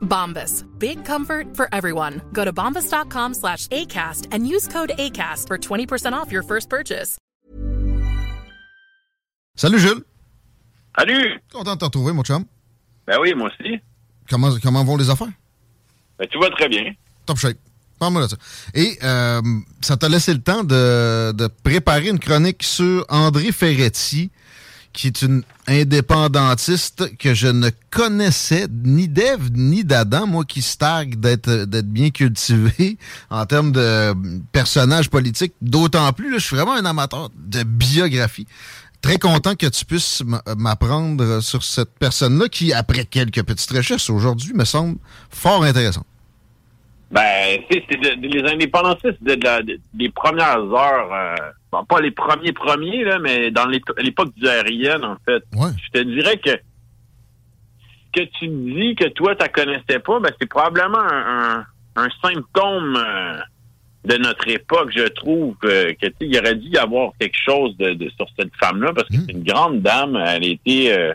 Bombas. Big comfort for everyone. Go to bombas.com slash ACAST and use code ACAST for 20% off your first purchase. Salut Jules. Salut. Content de te retrouver, mon chum. Ben oui, moi aussi. Comment, comment vont les affaires? Ben, tout va très bien. Top shape. Parle-moi de ça. Et euh, ça t'a laissé le temps de, de, préparer une chronique sur André Ferretti, qui est une indépendantiste que je ne connaissais ni d'Ève ni d'Adam, moi qui stagne d'être bien cultivé en termes de personnage politique. D'autant plus, là, je suis vraiment un amateur de biographie. Très content que tu puisses m'apprendre sur cette personne-là qui, après quelques petites recherches aujourd'hui, me semble fort intéressante. Ben, c'est de, les indépendantistes de, de, des premières heures, euh, bon, pas les premiers premiers, là, mais dans l'époque du RIN, en fait. Ouais. Je te dirais que que tu dis que toi, tu connaissais pas, ben, c'est probablement un, un, un symptôme euh, de notre époque, je trouve, euh, que il aurait dû y avoir quelque chose de, de sur cette femme-là, parce que Mmh. c'est une grande dame, elle était euh,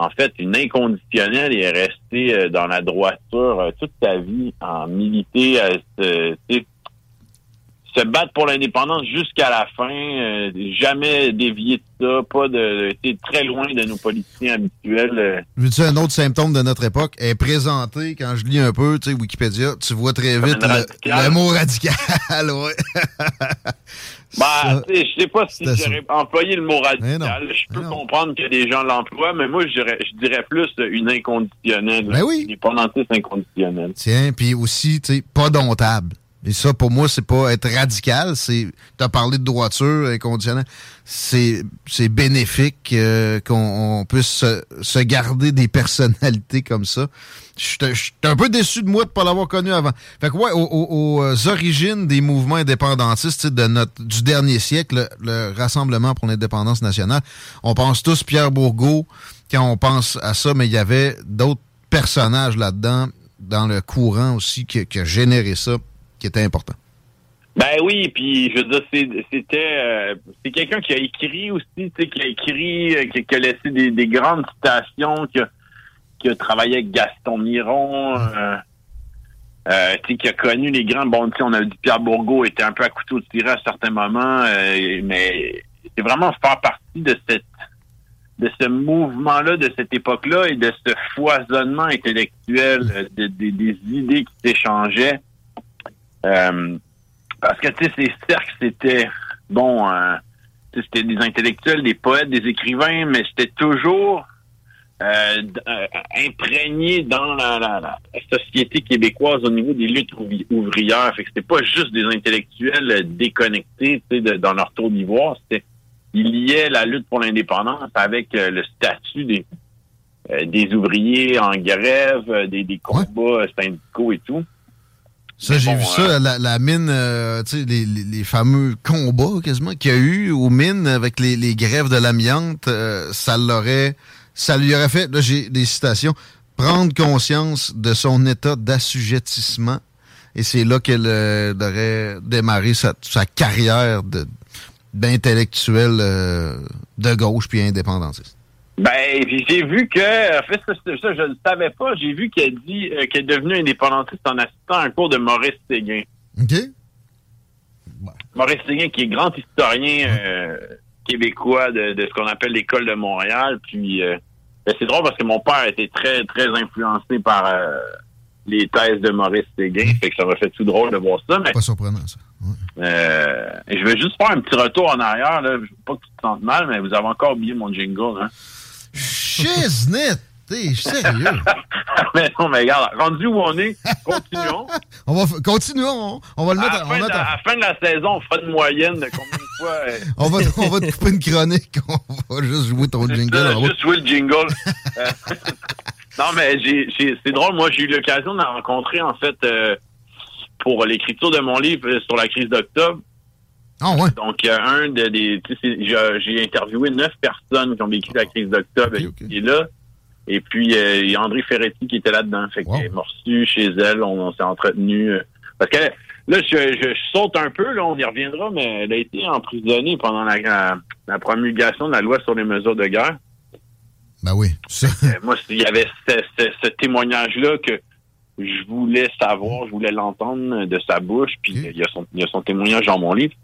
en fait une inconditionnelle et est restée euh, dans la droiture euh, toute sa vie, en militer, à se, battre pour l'indépendance jusqu'à la fin, euh, jamais dévier de ça, pas de, très loin de nos politiciens habituels. euh. Veux-tu un autre symptôme de notre époque? Est présenté quand je lis un peu, tu sais, Wikipédia, tu vois très vite le, mot radical, ouais. Bah, sais, je sais pas si j'aurais employé le mot radical. Je peux comprendre que des gens l'emploient, mais moi, je dirais, je dirais plus une inconditionnelle. Ben oui. Une indépendantiste inconditionnelle. Tiens, puis aussi, tu sais, pas domptable. Et ça, pour moi, c'est pas être radical, c'est. T'as parlé de droiture inconditionnelle. C'est c'est bénéfique euh, qu'on on puisse se, se garder des personnalités comme ça. Je suis un peu déçu de moi de pas l'avoir connu avant. Fait que ouais, aux, aux- aux origines des mouvements indépendantistes de notre du dernier siècle, le, le Rassemblement pour l'indépendance nationale, on pense tous Pierre Bourgault quand on pense à ça, mais il y avait d'autres personnages là-dedans dans le courant aussi qui, qui a généré ça, qui était important. Ben oui, puis je veux dire, c'était euh, c'est quelqu'un qui a écrit aussi, qui a écrit, euh, qui, a laissé des, des grandes citations, qui a, travaillé avec Gaston Miron, euh, qui a connu les grands. Bon, on a dit Pierre Bourgault était un peu à couteau tiré à certains moments, mais c'est vraiment faire partie de cette de ce mouvement-là, de cette époque-là et de ce foisonnement intellectuel, de- de- des idées qui s'échangeaient. Euh, parce que, tu sais, ces cercles, c'était, bon, euh, c'était des intellectuels, des poètes, des écrivains, mais c'était toujours euh, euh, imprégné dans la, la- la société québécoise au niveau des luttes ouvrières. Fait que c'était pas juste des intellectuels euh, déconnectés, tu sais, de- dans leur tour d'ivoire. C'était, ils liaient la lutte pour l'indépendance avec euh, le statut des, euh, des ouvriers en grève, des, des combats syndicaux et tout. Ça, j'ai bon, vu ça, la, la mine, euh, tu sais, les, les- les fameux combats quasiment qu'il y a eu aux mines avec les, les grèves de l'amiante, euh, ça l'aurait, ça lui aurait fait, là j'ai des citations, prendre conscience de son état d'assujettissement. Et c'est là qu'elle euh, aurait démarré sa, sa carrière de- d'intellectuel euh, de gauche puis indépendantiste. Ben, j'ai vu que, en fait, ça, ça, je ne savais pas, j'ai vu qu'elle dit euh, qu'elle est devenue indépendantiste en assistant à un cours de Maurice Séguin. OK? Maurice Séguin, qui est grand historien euh, québécois de, de ce qu'on appelle l'école de Montréal. Puis, euh, ben, c'est drôle parce que mon père était très, très influencé par les thèses de Maurice Séguin. Fait que ça m'a fait tout drôle de voir ça. Mais Pas surprenant, ça. Je vais juste faire un petit retour en arrière. Là. Pas que tu te sentes mal, mais vous avez encore oublié mon jingle. Hein? Shiznit! T'es sérieux? mais non, mais regarde, rendu où on est, continuons. on va continuons. On va le mettre à la, fin, de, à la fin de la saison, on fera une moyenne de combien de fois. Euh... on, va, on va te couper une chronique. On va juste jouer ton jingle. Ça, juste jouer le jingle. Euh, non, mais c'est drôle. Moi, j'ai eu l'occasion de la rencontrer, en fait, euh, pour l'écriture de mon livre sur la crise d'octobre. Ah ouais. Donc, il y a un de des. J'ai interviewé neuf personnes qui ont vécu la crise d'octobre okay, okay. est là. Et puis, euh, il y a André Ferretti qui était là-dedans. Fait wow. qu'elle m'a reçu chez elle. On, on s'est entretenu. Euh, parce que là, je, je, saute un peu, là, on y reviendra, mais elle a été emprisonnée pendant la, la, la promulgation de la loi sur les mesures de guerre. Ben oui. Euh, moi, il y avait ce, ce, ce témoignage-là que je voulais savoir, je voulais l'entendre de sa bouche, puis okay. il, y a son, il y a son témoignage dans mon livre.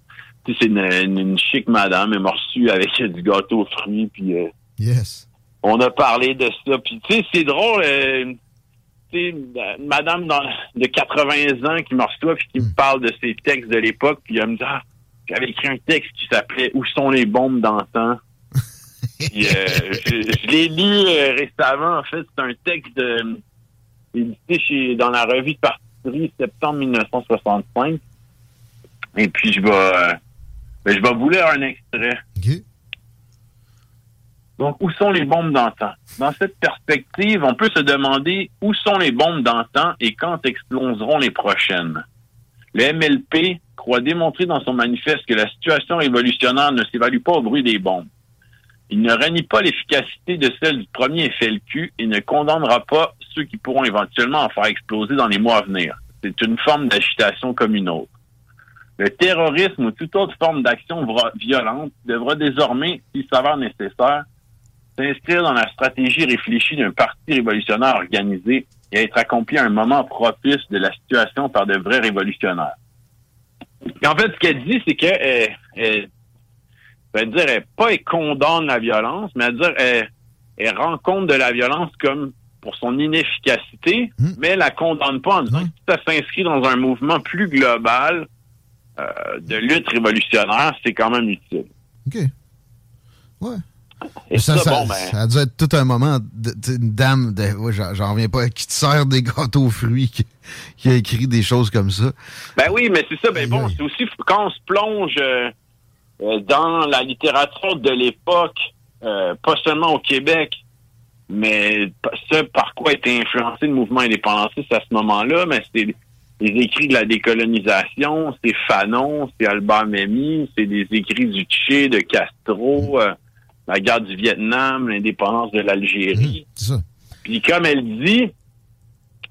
C'est une, une, une, chic madame, elle m'a reçu avec du gâteau aux fruits, puis... Euh, yes. On a parlé de ça, puis tu sais, c'est drôle... Euh, une madame dans, de 80 ans qui me reçoit puis qui mm. me parle de ses textes de l'époque, puis elle me dit ah, j'avais écrit un texte qui s'appelait Où sont les bombes d'antan? puis, euh, je, je l'ai lu euh, récemment, en fait, c'est un texte de édité chez, dans la revue de partie septembre 1965. Et puis, je vais, euh, je vais vous lire un extrait. Okay. Donc, où sont les bombes d'antan? Dans cette perspective, on peut se demander où sont les bombes d'antan et quand exploseront les prochaines. Le MLP croit démontrer dans son manifeste que la situation révolutionnaire ne s'évalue pas au bruit des bombes. Il ne renie pas l'efficacité de celle du premier FLQ et ne condamnera pas ceux qui pourront éventuellement en faire exploser dans les mois à venir. C'est une forme d'agitation comme une autre. Le terrorisme ou toute autre forme d'action violente devra désormais, s'il s'avère nécessaire, s'inscrire dans la stratégie réfléchie d'un parti révolutionnaire organisé et être accompli à un moment propice de la situation par de vrais révolutionnaires. Et en fait, ce qu'elle dit, c'est qu'elle elle, elle, dire, elle, pas elle condamne la violence, mais elle dire, elle, elle rend compte de la violence comme pour son inefficacité, mmh. mais elle la condamne pas en disant mmh. que ça s'inscrit dans un mouvement plus global euh, de lutte révolutionnaire, c'est quand même utile. OK. Ouais. Et ça, ça, bon, ben... ça, a dû être tout un moment, de, de, une dame, de, ouais, j'en reviens pas, qui te sert des gâteaux aux fruits, qui, qui, a écrit des choses comme ça. Ben oui, mais c'est ça, ben bon, c'est aussi quand on se plonge euh, dans la littérature de l'époque, euh, pas seulement au Québec, mais ce par quoi été influencé le mouvement indépendantiste à ce moment-là, mais c'est les écrits de la décolonisation, c'est Fanon, c'est Albert Memmi, c'est des écrits du Tché, de Castro, euh, la guerre du Vietnam, l'indépendance de l'Algérie. Mmh, Puis comme elle dit,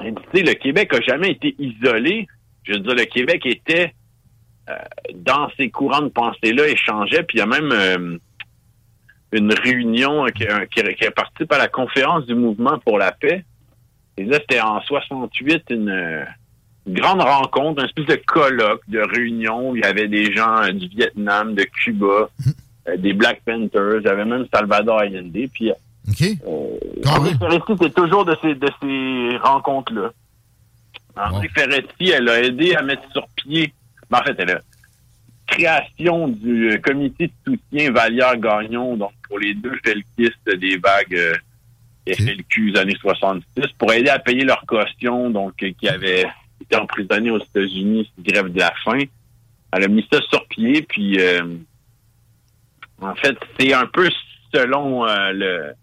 elle dit, le Québec a jamais été isolé. Je veux dire, le Québec était euh, dans ces courants de pensée-là, échangeait, puis il y a même euh, une réunion qui, qui, qui, participe à la conférence du mouvement pour la paix. Et là, c'était en 68, une, une, grande rencontre, une espèce de colloque, de réunion. où Il y avait des gens euh, du Vietnam, de Cuba. Euh, des Black Panthers, il y avait même Salvador Allende. Puis, okay. euh, André Ferretti, c'est toujours de ces, de ces rencontres-là. André. Ferretti, elle a aidé à mettre sur pied, ben, en fait, elle a création du comité de soutien Vallière-Gagnon, donc pour les deux felkistes des vagues FLQ des années 66, pour aider à payer leur caution, donc qui avaient été emprisonnés aux États-Unis, grève de la faim. Elle a mis ça sur pied, puis euh, en fait, c'est un peu selon euh, le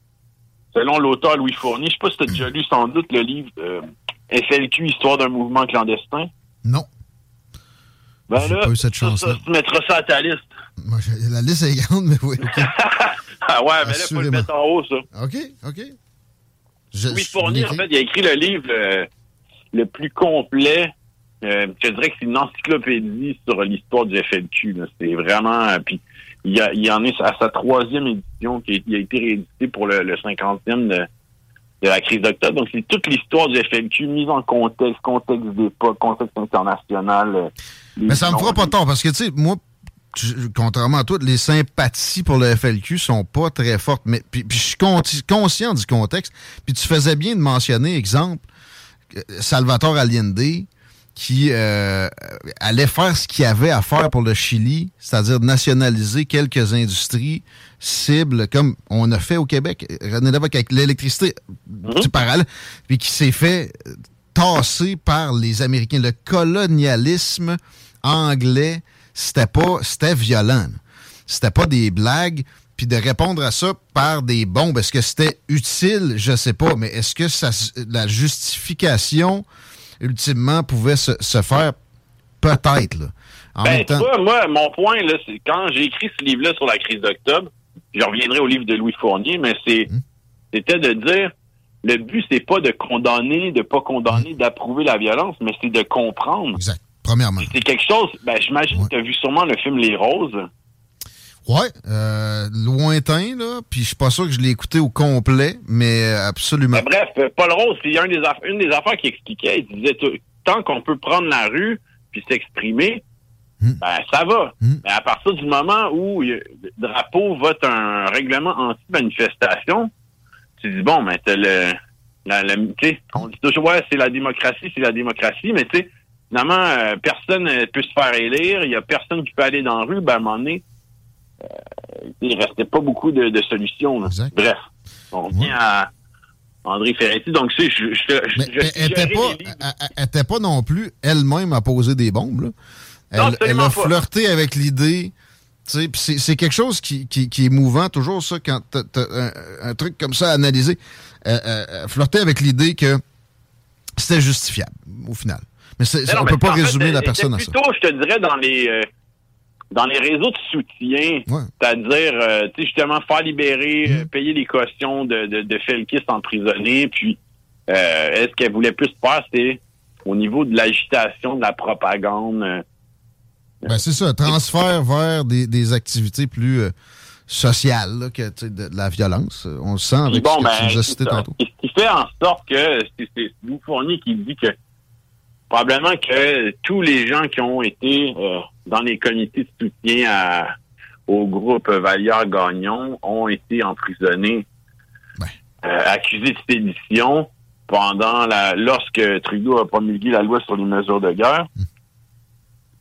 selon l'auteur Louis Fournier. Je sais pas si tu as déjà lu sans doute le livre euh, FLQ, Histoire d'un mouvement clandestin. Non. Ben là, pas eu cette chance ça, tu mettras ça à ta liste. Moi, la liste est grande, mais oui. Okay. ah ouais, mais là, il faut le mettre en haut, ça. OK, OK. Je, Louis Fournier, en fait, il a écrit le livre euh, le plus complet. Euh, je dirais que c'est une encyclopédie sur l'histoire du FLQ. C'est vraiment... Puis il, y a, il en est à sa troisième édition qui a, été réédité pour le, le 50e de, de la crise d'octobre. Donc, c'est toute l'histoire du FLQ mise en contexte, contexte d'époque, contexte international. Euh, Mais ça me fera pas tort parce que, tu sais, moi, contrairement à toi, les sympathies pour le FLQ sont pas très fortes. Mais puis, puis je suis conscient du contexte. Puis tu faisais bien de mentionner, exemple, Salvatore Allende, qui euh, allait faire ce qu'il y avait à faire pour le Chili, c'est-à-dire nationaliser quelques industries cibles, comme on a fait au Québec, René Lévesque avec l'électricité Mhm. parallèle, puis qui s'est fait tasser par les Américains. Le colonialisme anglais, c'était pas, c'était violent. C'était pas des blagues. Puis de répondre à ça par des bombes, est-ce que c'était utile? Je sais pas, mais est-ce que ça, la justification, ultimement, pouvait se, se faire? Peut-être, là. En Ben, même tu temps, vois, moi, mon point, là, c'est quand j'ai écrit ce livre-là sur la crise d'octobre, je reviendrai au livre de Louis Fournier, mais c'est Hum. c'était de dire le but, c'est pas de condamner, de pas condamner, d'approuver la violence, mais c'est de comprendre. exact. Premièrement. C'est quelque chose, ben, j'imagine Ouais. que tu as vu sûrement le film Les Roses. Ouais, euh, lointain, là. Puis je suis pas sûr que je l'ai écouté au complet, mais euh, absolument. Ben, bref, euh, Paul Rose, c'est un des aff- une des affaires qu'il expliquait. Il disait, tant qu'on peut prendre la rue puis s'exprimer, Hmm. ben, ça va. Hmm. Mais à partir du moment où il y a- le drapeau vote un règlement anti-manifestation, tu dis, bon, ben, t'as le, la, la- tu sais, on dit toujours, ouais, c'est la démocratie, c'est la démocratie, mais tu sais, finalement, euh, personne ne peut se faire élire, il y a personne qui peut aller dans la rue, ben, à un moment donné, euh, il restait pas beaucoup de, de solutions. Bref, on revient Ouais. à André Ferretti. Donc, tu sais, je, je, je, Mais je elle suggérais était pas, elle- pas non plus elle-même à poser des bombes. Là. Elle, Non, elle a pas. flirté avec l'idée. tu C'est c'est quelque chose qui, qui, qui est mouvant, toujours ça, quand t'as un, un truc comme ça à analyser. Euh, euh, euh, flirter avec l'idée que c'était justifiable, au final. Mais, c'est- Mais non, on mais peut pas fait, résumer la personne à ça. Plutôt, je te dirais, dans les euh, dans les réseaux de soutien, Ouais. c'est-à-dire, euh, justement, faire libérer, Mm. euh, payer les cautions de, de, de Felkis emprisonné, puis euh, est-ce qu'elle voulait plus faire, c'était au niveau de l'agitation, de la propagande. euh, Ben, c'est ça, transfert vers des, des activités plus sociales là, que de, de la violence. On le sent avec bon, ce que ben, tu nous as cité tantôt. Ce qui fait en sorte que c'est Fournier qui dit que probablement que tous les gens qui ont été euh, dans les comités de soutien à- au groupe Vallière-Gagnon ont été emprisonnés, Ouais. euh, accusés de sédition pendant la lorsque Trudeau a promulgué la loi sur les mesures de guerre.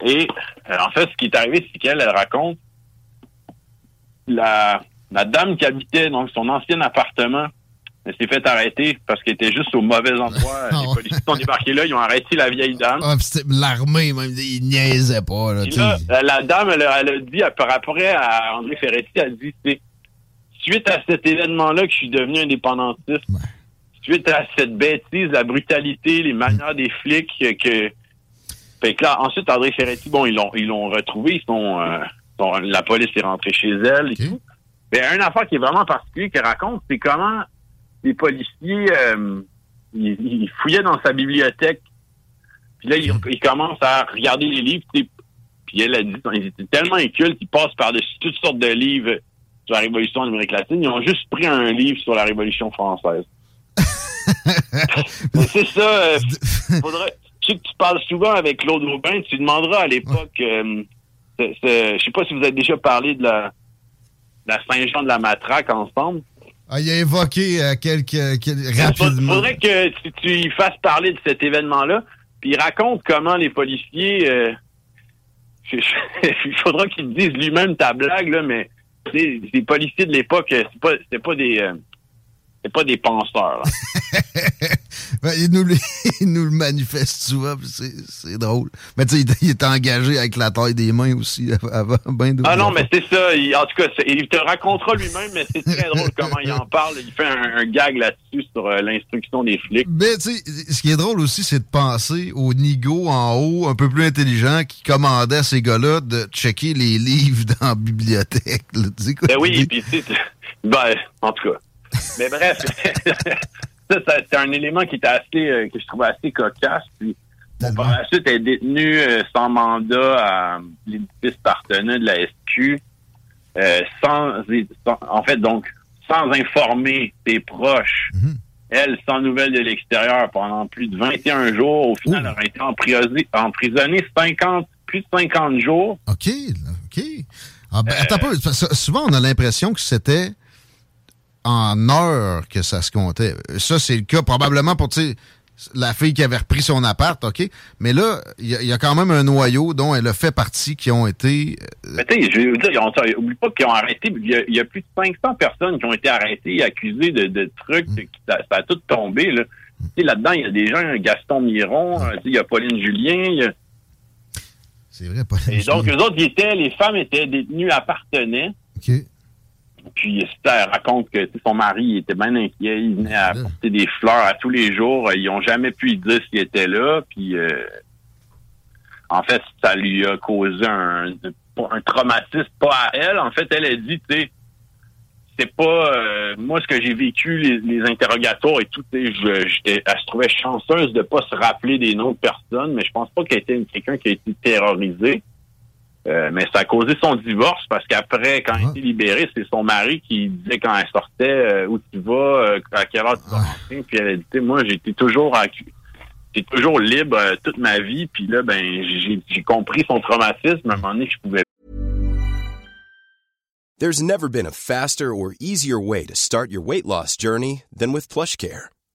Et euh, en fait, ce qui est arrivé, c'est qu'elle elle raconte la, la dame qui habitait donc son ancien appartement elle s'est fait arrêter parce qu'elle était juste au mauvais endroit. Ah Les policiers sont débarqués là, ils ont arrêté la vieille dame. Ah, l'armée, même, ils niaisaient pas. Là, la, la dame, elle, a- elle a dit, par après à André Ferretti, elle a dit, c'est suite à cet événement-là que je suis devenu indépendantiste, Ouais. suite à cette bêtise, la brutalité, les manières des flics, que... Fait que là, ensuite, André Ferretti, bon, ils l'ont ils l'ont retrouvé, ils sont, euh, sont- la police est rentrée chez elle et Ok. tout. Mais une affaire qui est vraiment particulière qu'elle raconte, c'est comment les policiers, euh, ils, ils fouillaient dans sa bibliothèque. Puis là, ils, ils commencent à regarder les livres. tu. Puis elle a dit, ils étaient tellement incultes, ils passent par-dessus toutes sortes de livres sur la Révolution en Amérique latine. Ils ont juste pris un livre sur la Révolution française. C'est ça. euh, faudrait, je sais que tu parles souvent avec Claude Aubin. Tu demanderas à l'époque... euh, je sais pas si vous avez déjà parlé de la, de la Saint-Jean de la Matraque ensemble. Ah, il a évoqué euh, quelques, quelques- Il rapidement. faudrait que tu, tu y fasses parler de cet événement-là, puis il raconte comment les policiers... euh, il faudra qu'il dise lui-même ta blague, là, mais sais, les policiers de l'époque, euh, c'est pas, pas des... euh, c'est pas des penseurs. là. Ben, il, nous, le- il nous le manifeste souvent, c'est drôle. Mais tu sais, il, il est engagé avec la taille des mains aussi avant. Ben Ah non, mais c'est ça. il- en tout cas, il te racontera lui-même, mais c'est très drôle comment il en parle. Il fait un, un gag là-dessus sur euh, l'instruction des flics. Mais tu sais, ce qui est drôle aussi, c'est de penser aux nigauds en haut, un peu plus intelligents, qui commandaient à ces gars-là de checker les livres dans la bibliothèque. là. Tu sais quoi, Ben oui, l'idée? puis tu sais, ben, en tout cas. Mais bref, ça, ça, c'est un élément qui était assez, euh, que je trouvais assez cocasse. Puis, par la suite, elle est détenue euh, sans mandat à l'édifice partenaire de la SQ, euh, sans, sans- en fait, donc, sans informer ses proches. Mhm. Elle, sans nouvelles de l'extérieur pendant plus de 21 jours. Au final, Ouh. elle aurait été emprisonnée, emprisonnée 50, plus de 50 jours. OK, OK. Ah, ben, attends peu, souvent, on a l'impression que c'était en heures que ça se comptait. Ça, c'est le cas probablement pour, la fille qui avait repris son appart, OK? Mais là, il y, a quand même un noyau dont elle a fait partie qui ont été... Euh, Mais tu sais, je veux dire, on, oublie pas qu'ils ont arrêté. Il y, a, plus de 500 personnes qui ont été arrêtées et accusées de, trucs. Mm. ça, a tout tombé, là. Mm. Là-dedans, il y a des gens, Gaston Miron, mm. il y a Pauline Julien. C'est vrai, Pauline Et donc, eux autres, ils étaient, les femmes étaient détenues, appartenaient. OK. Puis elle raconte que son mari était bien inquiet. Il venait apporter des fleurs à tous les jours. Ils n'ont jamais pu lui dire s'il était là. Puis euh, en fait, ça lui a causé un, un traumatisme, pas à elle. En fait, elle a dit, tu sais, c'est pas euh, moi ce que j'ai vécu, les, interrogatoires et tout, je, elle se trouvait chanceuse de pas se rappeler des noms de personnes, mais je pense pas qu'elle était quelqu'un qui a été terrorisé. Euh, mais ça a causé son divorce parce qu'après, quand elle a été libérée, c'est son mari qui disait quand elle sortait euh, où tu vas, euh, à quelle heure tu vas rentrer. Puis elle a dit, moi, j'étais toujours j'étais toujours libre toute ma vie. Puis là, ben, j'ai compris son traumatisme. À un moment donné, je pouvais. There's never been a faster or easier way to start your weight loss journey than with PlushCare.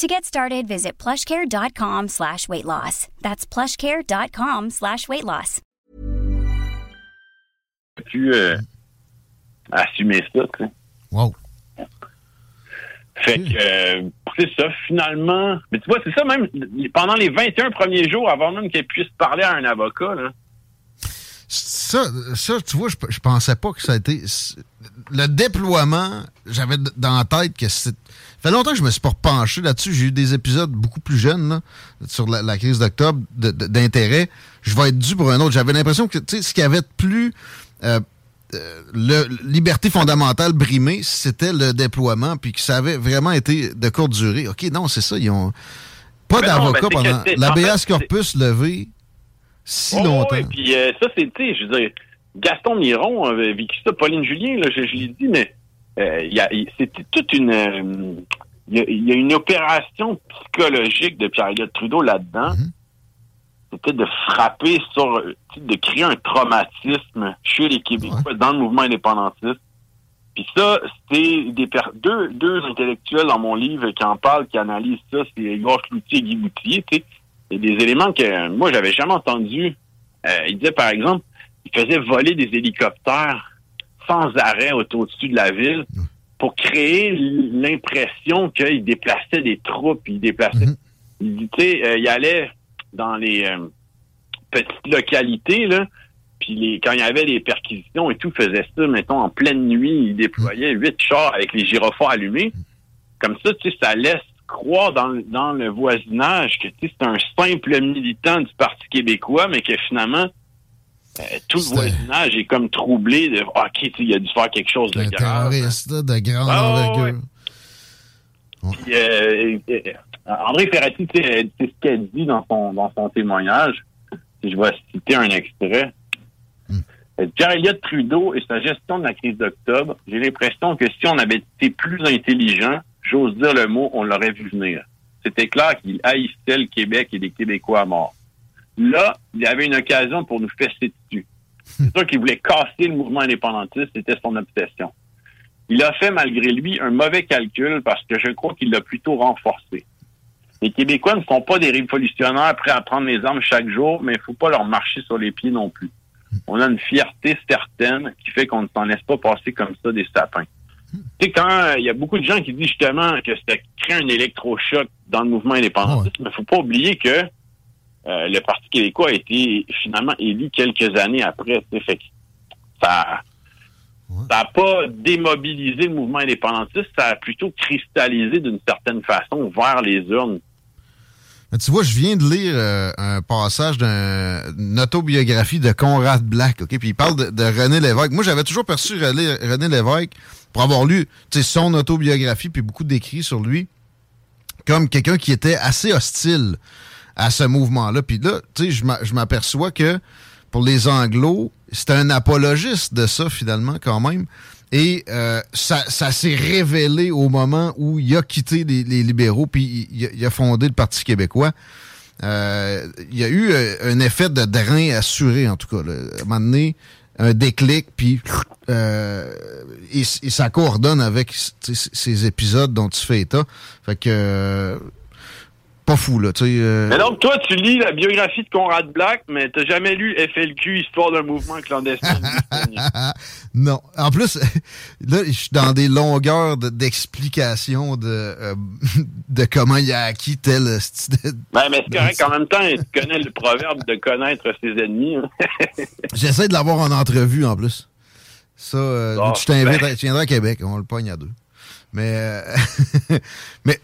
To get started, visit plushcare.com slash weight loss. That's plushcare.com slash weight loss. pu euh, assumer ça, tu sais? Wow. Fait que, euh, c'est ça, finalement. Mais tu vois, c'est ça même, pendant les 21 premiers jours, avant même qu'elle puisse parler à un avocat, là. Ça, ça, tu vois, je, je pensais pas que ça a été. Le déploiement, j'avais dans la tête que c'est ça fait longtemps que je me suis pas repenché là-dessus. J'ai eu des épisodes beaucoup plus jeunes là, sur la, crise d'octobre d'intérêt. Je vais être dû pour un autre. J'avais l'impression que ce qui avait de plus euh, euh, le, liberté fondamentale brimée, c'était le déploiement, puis que ça avait vraiment été de courte durée. OK, non, c'est ça. Ils ont pas d'avocat pendant l'ABS corpus levé si oh, longtemps. Et puis euh, ça, c'était, je veux dire, Gaston Miron avait vécu ça, Pauline Julien, là, je, je l'ai dit, mais euh, c'était toute une. Euh, il y, a une opération psychologique de Pierre-Éliott Trudeau là-dedans. Mhm. C'était de frapper sur, de créer un traumatisme chez les Québécois dans le mouvement indépendantiste. Puis ça, c'était des deux, deux intellectuels dans mon livre qui en parlent, qui analysent ça, c'est Igor Cloutier et Guy Boutier, tu sais. Il des éléments que moi, j'avais jamais entendus. Euh, il disait, par exemple, il faisait voler des hélicoptères sans arrêt au-dessus de la ville pour créer l'impression qu'il déplaçait des troupes, il déplaçait. Mhm. Il, euh, il allait dans les euh, petites localités, là, puis les, quand il y avait des perquisitions et tout, faisait ça, mettons, en pleine nuit, il déployait huit chars avec les gyrophares allumés. Comme ça, tu sais, ça laisse croire dans, dans le voisinage que c'est un simple militant du Parti québécois, mais que finalement, euh, tout le voisinage est comme troublé de ah, OK, il a dû faire quelque chose de grave. terroriste de grande ah, envergure. Euh, euh, André Ferrati, c'est ce qu'elle dit dans son, dans son témoignage. Je vais citer un extrait. Hmm. Pierre-Éliott Trudeau et sa gestion de la crise d'octobre, j'ai l'impression que si on avait été plus intelligent, j'ose dire le mot, on l'aurait vu venir. C'était clair qu'il haïssait le Québec et les Québécois à mort. Là, il y avait une occasion pour nous fesser dessus. C'est sûr qu'il voulait casser le mouvement indépendantiste, c'était son obsession. Il a fait malgré lui un mauvais calcul parce que je crois qu'il l'a plutôt renforcé. Les Québécois ne sont pas des révolutionnaires prêts à prendre les armes chaque jour, mais il ne faut pas leur marcher sur les pieds non plus. On a une fierté certaine qui fait qu'on ne s'en laisse pas passer comme ça des sapins. Tu sais, quand euh, il y a beaucoup de gens qui disent justement que ça crée un électrochoc dans le mouvement indépendantiste, mais il ne faut pas oublier que euh, le Parti québécois a été finalement élu quelques années après. Fait ça, Ça n'a pas démobilisé le mouvement indépendantiste, ça a plutôt cristallisé d'une certaine façon vers les urnes. Tu vois, je viens de lire euh, un passage d'une autobiographie de Conrad Black, OK? Puis il parle de, René Lévesque. Moi, j'avais toujours perçu René, Lévesque, pour avoir lu son autobiographie puis beaucoup d'écrits sur lui, comme quelqu'un qui était assez hostile à ce mouvement-là. Puis là, tu sais, je m'aperçois que pour les Anglos, c'est un apologiste de ça, finalement, quand même. Et euh, ça, s'est révélé au moment où il a quitté les, libéraux, puis il, a fondé le Parti québécois. Euh, il y a eu euh, un effet de drain assuré, en tout cas. Là. À un donné, un déclic, puis et, ça coordonne avec ces épisodes dont tu fais état. Fait que pas fou, là. Euh... Mais donc, toi, tu lis la biographie de Conrad Black, mais t'as jamais lu FLQ, Histoire d'un mouvement clandestin. non. En plus, là, je suis dans des longueurs d'explication de, euh, de, comment il a acquis tel... ben, mais c'est correct. En même temps, tu connais le proverbe de connaître ses ennemis. Hein. J'essaie de l'avoir en entrevue, en plus. Ça, euh, je t'invite, ben. tu viendras à Québec, on le pogne à deux. Mais, euh, mais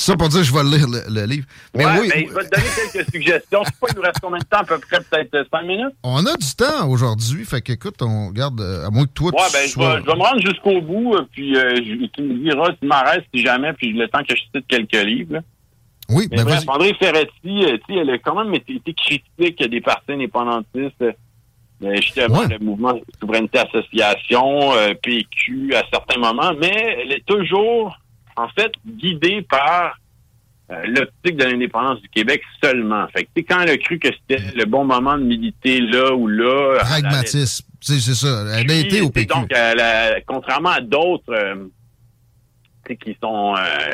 ça pour dire que je vais lire le, livre. Mais oui. Ben, je vais te donner quelques suggestions. Je sais pas, il nous reste combien de temps? À peu près peut-être 5 minutes? On a du temps aujourd'hui. Fait qu'écoute, on garde, euh, à moins que toi, ouais, ben, je, vais, je vais me rendre jusqu'au bout, euh, puis euh, tu me diras si m'en reste, si jamais, puis le temps que je cite quelques livres. Oui, mais ben bref, André Ferretti, elle a quand même été, critique des partis indépendantistes. justement, le mouvement Souveraineté Association, PQ à certains moments, mais elle est toujours en fait, guidé par euh, l'optique de l'indépendance du Québec seulement. Fait que, quand elle a cru que c'était le bon moment de militer là ou là... Pragmatisme, c'est ça. Elle a été au PQ. Donc, contrairement à d'autres euh, qui sont... Euh,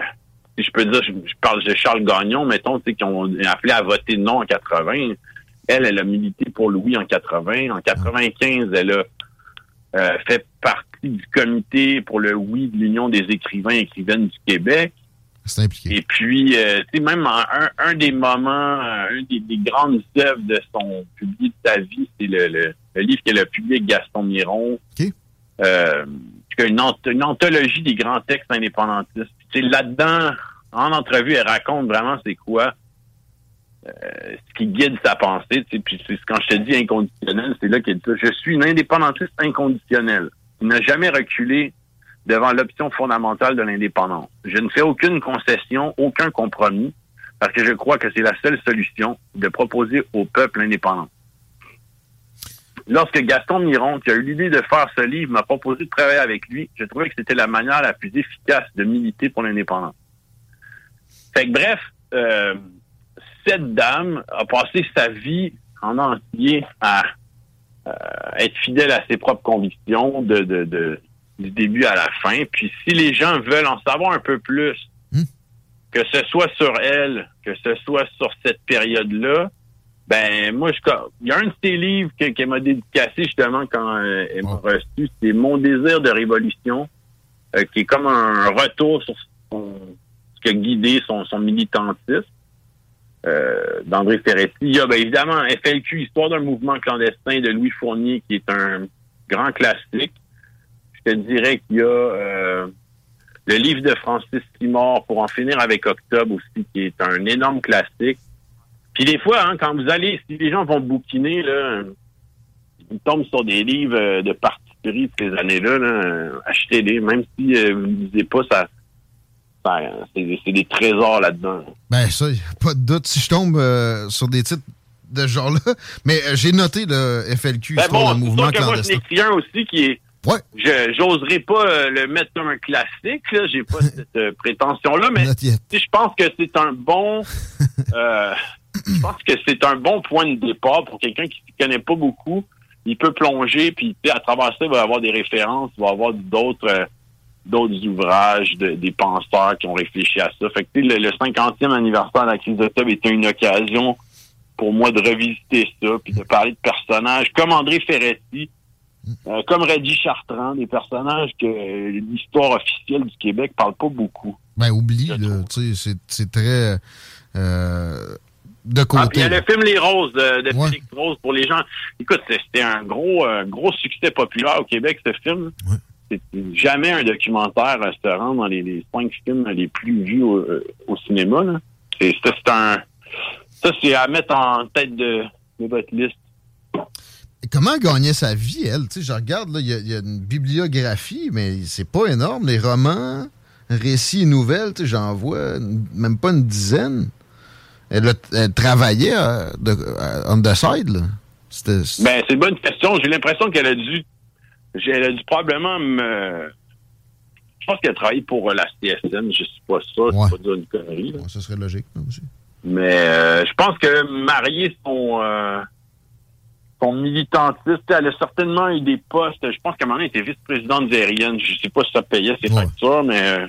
si je peux dire, je, parle de Charles Gagnon, mettons, qui ont appelé à voter non en 80. Elle, elle a milité pour Louis en 80. En 95, elle a fait partie du comité pour le oui de l'Union des écrivains et écrivaines du Québec. C'est impliqué. Et puis, euh, tu sais, même un, des moments, euh, un des, grandes œuvres de son public de sa vie, c'est le, livre qu'elle a publié avec Gaston Miron. OK. Euh, une, une, anthologie des grands textes indépendantistes. C'est là-dedans, en entrevue, elle raconte vraiment c'est quoi euh, ce qui guide sa pensée. Puis quand je te dis inconditionnel, c'est là qu'elle dit ça. Je suis une indépendantiste inconditionnelle il n'a jamais reculé devant l'option fondamentale de l'indépendance. Je ne fais aucune concession, aucun compromis, parce que je crois que c'est la seule solution de proposer au peuple indépendant. Lorsque Gaston Miron, qui a eu l'idée de faire ce livre, m'a proposé de travailler avec lui, je trouvais que c'était la manière la plus efficace de militer pour l'indépendance. Fait que bref, euh, cette dame a passé sa vie en entier à euh, être fidèle à ses propres convictions de, de, de, du début à la fin. Puis si les gens veulent en savoir un peu plus, hmm. que ce soit sur elle, que ce soit sur cette période-là, ben moi, je, il y a un de ses livres qu'elle m'a dédicacé justement quand euh, elle m'a reçu, c'est Mon désir de révolution, euh, qui est comme un retour sur son, ce qui a guidé son, son militantisme. Euh, d'André Ferretti. Il y a ben, évidemment FLQ, Histoire d'un mouvement clandestin de Louis Fournier, qui est un grand classique. Je te dirais qu'il y a euh, le livre de Francis Simard, Pour en finir avec Octobre aussi, qui est un énorme classique. Puis des fois, hein, quand vous allez, si les gens vont bouquiner, là, ils tombent sur des livres de parti de ces années-là, achetez-les, même si euh, vous ne lisez pas, ça c'est des trésors là-dedans. Ben ça, pas de doute. Si je tombe euh, sur des titres de ce genre-là, mais euh, j'ai noté le FLQ, ben bon, le mouvement que moi, j'en écrit un aussi qui est... Ouais. J'oserais pas euh, le mettre comme un classique, là. J'ai pas cette prétention-là, mais je pense que c'est un bon... je pense que c'est un bon point de départ pour quelqu'un qui ne connaît pas beaucoup. Il peut plonger, puis à travers ça, il va avoir des références, il va avoir d'autres d'autres ouvrages de, des penseurs qui ont réfléchi à ça. Fait que le, le 50e anniversaire de la crise d'octobre était une occasion pour moi de revisiter ça, puis de parler de personnages comme André Ferretti, euh, comme Reggie Chartrand, des personnages que l'histoire officielle du Québec parle pas beaucoup. Ben oublie, tu sais, c'est très... Euh, de Ah, côté. puis il y a le film Les Roses de, de Ouais. Félix Rose pour les gens. Écoute, c'était un gros, euh, gros succès populaire au Québec, ce film. Ouais. C'est jamais un documentaire euh, se rend dans les, les cinq films les plus vus au, euh, au cinéma. là. C'est ça, c'est un. Ça, c'est à mettre en tête de, de votre liste. Comment gagnait sa vie, elle? Je regarde, là, il y, a- il y a une bibliographie, mais c'est pas énorme. Les romans, récits et nouvelles, j'en vois une- même pas une dizaine. Elle, a- elle travaillait euh, de, euh, on the side, là. C'était- c'était- Ben, c'est une bonne question. J'ai l'impression qu'elle a dû. Elle a dû probablement me. Je pense qu'elle a travaillé pour euh, la CSN. Je sais pas ça. Ouais. C'est pas dire une connerie. Ouais, ça serait logique, aussi. Mais euh, je pense que marier son, euh, son militantiste, elle a certainement eu des postes. Je pense qu'à un moment donné, elle était vice-présidente aérienne. Je sais pas si ça payait ses Ouais. factures, mais euh,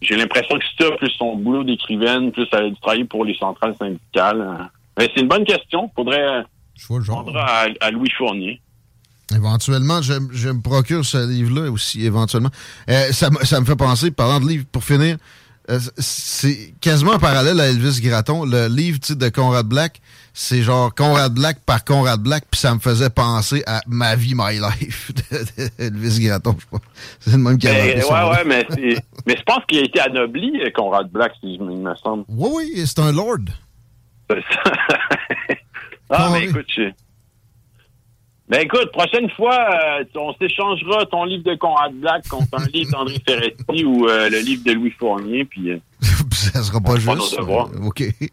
j'ai l'impression que ça, plus son boulot d'écrivaine, plus elle a dû travailler pour les centrales syndicales. Euh, Mais c'est une bonne question. Faudrait Je vois le genre. à Louis Fournier. Éventuellement, je, je me procure ce livre-là aussi, éventuellement. Euh, ça, me- ça me fait penser, parlant de livres, pour finir, euh, c'est quasiment un parallèle à Elvis Gratton. Le livre tu sais, de Conrad Black, c'est genre Conrad Black par Conrad Black, puis ça me faisait penser à Ma vie, My Life de Elvis Gratton. je pas. C'est le même qui ouais, ouais, mais, c'est- mais je pense qu'il a été anobli, euh, Conrad Black, si je me il me semble. Oui, oui, c'est un lord. C'est ça. ah, mais écoute, je... Ben écoute, prochaine fois, euh, on s'échangera ton livre de Conrad Black contre un livre d'André Ferretti ou euh, le livre de Louis Fournier, puis euh, ça sera pas juste. Euh, OK. c'est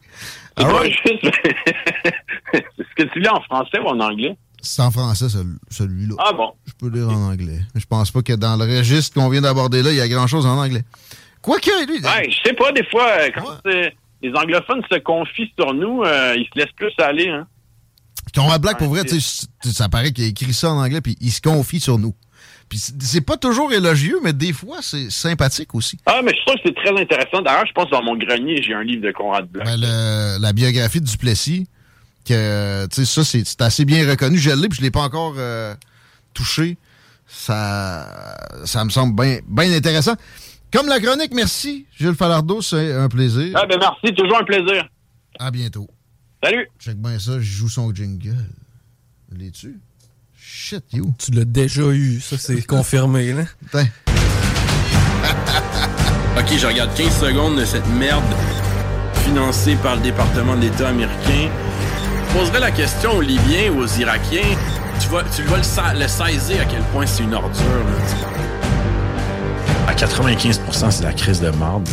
pas juste... Est-ce que tu lis en français ou en anglais? C'est en français, cel- celui-là. Ah bon? Je peux lire en anglais. Je pense pas que dans le registre qu'on vient d'aborder là, il y a grand-chose en anglais. Quoique, lui... Ouais, je sais pas, des fois, euh, quand Ouais. c'est- les anglophones se confient sur nous, euh, ils se laissent plus aller, hein. Conrad Black, pour vrai, ça paraît qu'il a écrit ça en anglais, puis il se confie sur nous. Puis c'est pas toujours élogieux, mais des fois, c'est sympathique aussi. Ah, mais je trouve que c'est très intéressant. D'ailleurs, je pense que dans mon grenier, j'ai un livre de Conrad Black. Ben, le- la biographie de Duplessis, que, tu sais, ça, c'est assez bien reconnu. Je l'ai, puis je l'ai pas encore euh, touché. Ça, ça me semble bien bien intéressant. Comme la chronique, merci, Jules Falardeau, c'est un plaisir. Ah, ben merci, toujours un plaisir. À bientôt. Salut! Check bien ça, je joue son jingle. L'es-tu? Shit, you. Tu l'as déjà eu, ça c'est confirmé. Là. Putain. Ok, je regarde 15 secondes de cette merde financée par le département de l'État américain. Je poserais la question aux Libyens ou aux Irakiens. Tu vas, tu vas le, sa- le saisir à quel point c'est une ordure. Là, À 95%, c'est la crise de marde.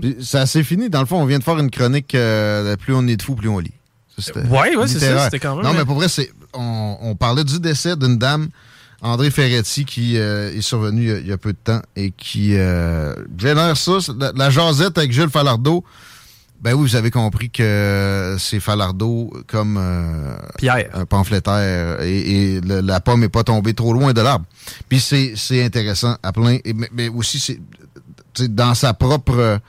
Puis Ça c'est fini. Dans le fond, on vient de faire une chronique euh, plus on est de fou, plus on lit. C'était Ouais, ouais, c'est ça, littéraire. c'était quand même- Non, mais pour vrai, c'est on, on parlait du décès d'une dame, André Ferretti, qui euh, est survenue il y a- il y, a peu de temps et qui euh, génère ça. La, la jasette avec Jules Falardeau. Ben oui, vous avez compris que c'est Falardeau comme euh, Pierre. un pamphlétaire et, et le- la pomme n'est pas tombée trop loin de l'arbre. Puis c'est, intéressant à plein, et- mais, mais aussi dans sa propre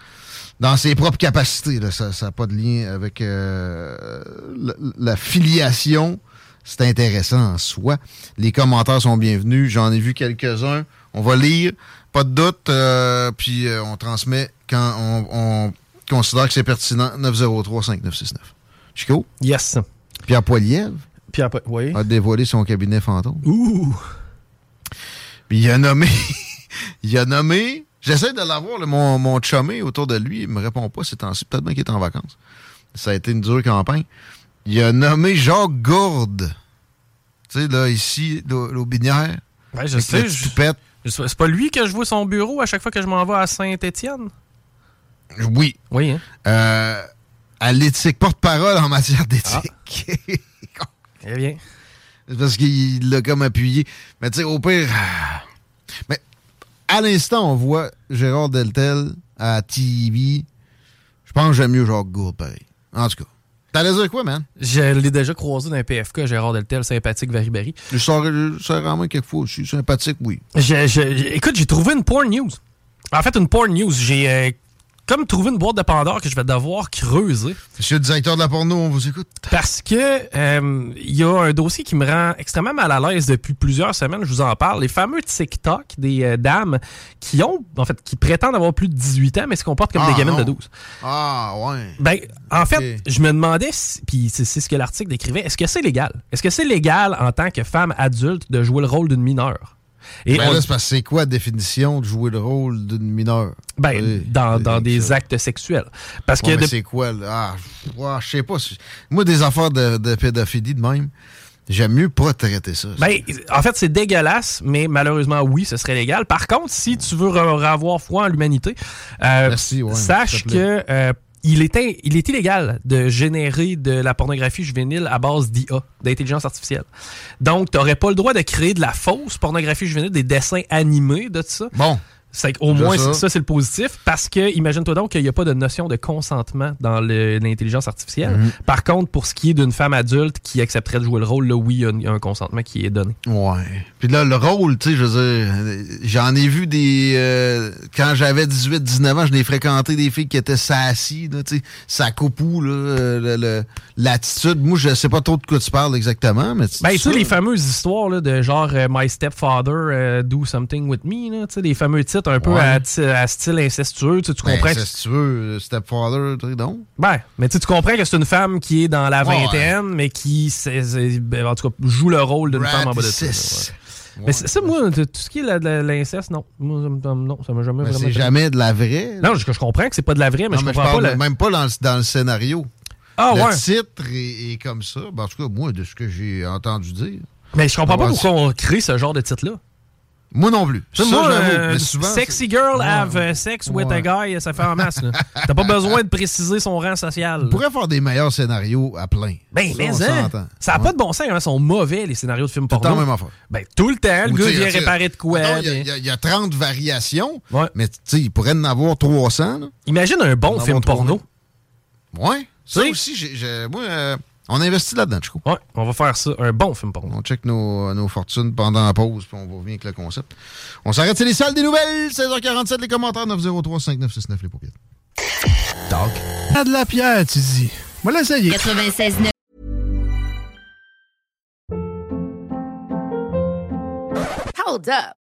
dans ses propres capacités. là. ça n'a pas de lien avec euh, la, la filiation. C'est intéressant en soi. Les commentaires sont bienvenus. J'en ai vu quelques-uns. On va lire, pas de doute, euh, puis euh, on transmet quand on, on considère que c'est pertinent. 903-5969. Chico? Yes. Pierre Poilievre? Pierre, oui. a dévoilé son cabinet fantôme. Ouh. Puis il a nommé. il a nommé. J'essaie de l'avoir, mon, mon chumé autour de lui. Il me répond pas ces temps-ci. Peut-être bien qu'il est en vacances. Ça a été une dure campagne. Il a nommé Jacques Gourde. Tu sais, là, ici, l'au- l'Aubinière. Ouais, je sais. je- C'est pas lui que je vois son bureau à chaque fois que je m'en vais à Saint-Étienne? Oui. Oui, hein? Euh, à l'éthique, porte-parole en matière d'éthique. Eh bien. C'est parce qu'il l'a comme appuyé. Mais tu sais, au pire. ah. Mais à l'instant, on voit Gérard Deltel à TV. Je pense que j'aime mieux Jacques Gourde, pareil. En tout cas. T'allais dire quoi, man? Je l'ai déjà croisé dans un PFK, Gérard Deltel, sympathique Varibari. Je sors, je sors en main quelquefois aussi. Sympathique, oui. Je- je- écoute, j'ai trouvé une porn news. En fait, une porn news. J'ai euh, comme trouvé une boîte de Pandore que je vais devoir creuser. Monsieur le directeur de la porno, on vous écoute. Parce que euh, il y a un dossier qui me rend extrêmement mal à l'aise depuis plusieurs semaines, je vous en parle. Les fameux TikTok des euh, dames qui ont, en fait, qui prétendent avoir plus de 18 ans, mais se comportent comme Ah, des gamines non. de 12. Ah, ouais. Ben, en fait, je me demandais, si- puis c'est ce que l'article décrivait, est-ce que c'est légal? Est-ce que c'est légal en tant que femme adulte de jouer le rôle d'une mineure? Et Ben on- là, c'est parce que c'est quoi la définition de jouer le rôle d'une mineure? ben, Oui, dans, dans des ça. actes sexuels. Parce que Ouais, mais de- c'est quoi, là? Ah, je sais pas. Moi, des affaires de, de pédophilie de même, j'aime mieux pas traiter ça. Ben, en fait, c'est dégueulasse, mais malheureusement, oui, ce serait légal. Par contre, si tu veux avoir foi en l'humanité, euh, ouais, sache que euh, il, est illégal de générer de la pornographie juvénile à base d'IA, d'intelligence artificielle. Donc, tu n'aurais pas le droit de créer de la fausse pornographie juvénile, des dessins animés de ça. Bon. C'est au moins, ça. ça, c'est le positif. Parce que, imagine-toi donc qu'il n'y a pas de notion de consentement dans l'intelligence artificielle. Mhm. Par contre, pour ce qui est d'une femme adulte qui accepterait de jouer le rôle, là, oui, il y a un- consentement qui est donné. Ouais. Puis là, le rôle, tu sais, je veux dire, j'en ai vu des. euh, quand j'avais 18-19 ans, je n'ai fréquenté des filles qui étaient sassies, là, tu sais, sa coupou, l'attitude. Moi, je sais pas trop de quoi tu parles exactement, mais Ben, tu sais, les fameuses histoires là, de genre euh, My Stepfather, euh, Do Something With Me, là, tu sais, les fameux titres un peu Ouais. à, style incestueux, tu sais, tu ben, comprends. tu veux, Stepfather, non? Ben, mais tu sais, tu comprends que c'est une femme qui est dans la Ouais. vingtaine, mais qui, ben, en tout cas, joue le rôle d'une femme en bas de ça. Mais c'est- ça, moi, tout ce qui est l'inceste, non. Moi, non, ça m'a jamais Mais vraiment. c'est jamais de la vraie. Non, je, je comprends que c'est pas de la vraie, mais Non, je mais je comprends parle pas. même pas dans le, dans le scénario. Ah, le ouais. titre est, est comme ça. Ben, en tout cas, moi, de ce que j'ai entendu dire. Mais je comprends pas pourquoi on crée ce genre de titre-là. Moi non plus. Ça, moi, euh, mais souvent, sexy girl Ouais. have uh, sex with Ouais. a guy, ça fait en masse. T'as pas besoin de préciser son rang social. On pourrait faire des meilleurs scénarios à plein. Ben, Ça, mais hein, ça n'a pas de bon sens, hein, ils sont mauvais, les scénarios de films Tout le porno. temps, même affaire. Ben, tout le temps, le Ou, gars vient réparer de quoi. Il y a- mais- il y, a- il y a 30 variations, mais tu sais, il pourrait en avoir 300. là. Imagine un bon film porno. 300. Ouais. Ça aussi, j'ai- moi, euh, on investit là-dedans, Chico. Ouais, on va faire ça, un bon film porno. On check nos, nos fortunes pendant la pause, puis on va revenir avec le concept. On s'arrête, c'est les salles des nouvelles. 16h47, les commentaires, 903-5969, les paupières. Dog. T'as de la pierre, tu dis. Voilà, ça y est. 96.9. Hold up.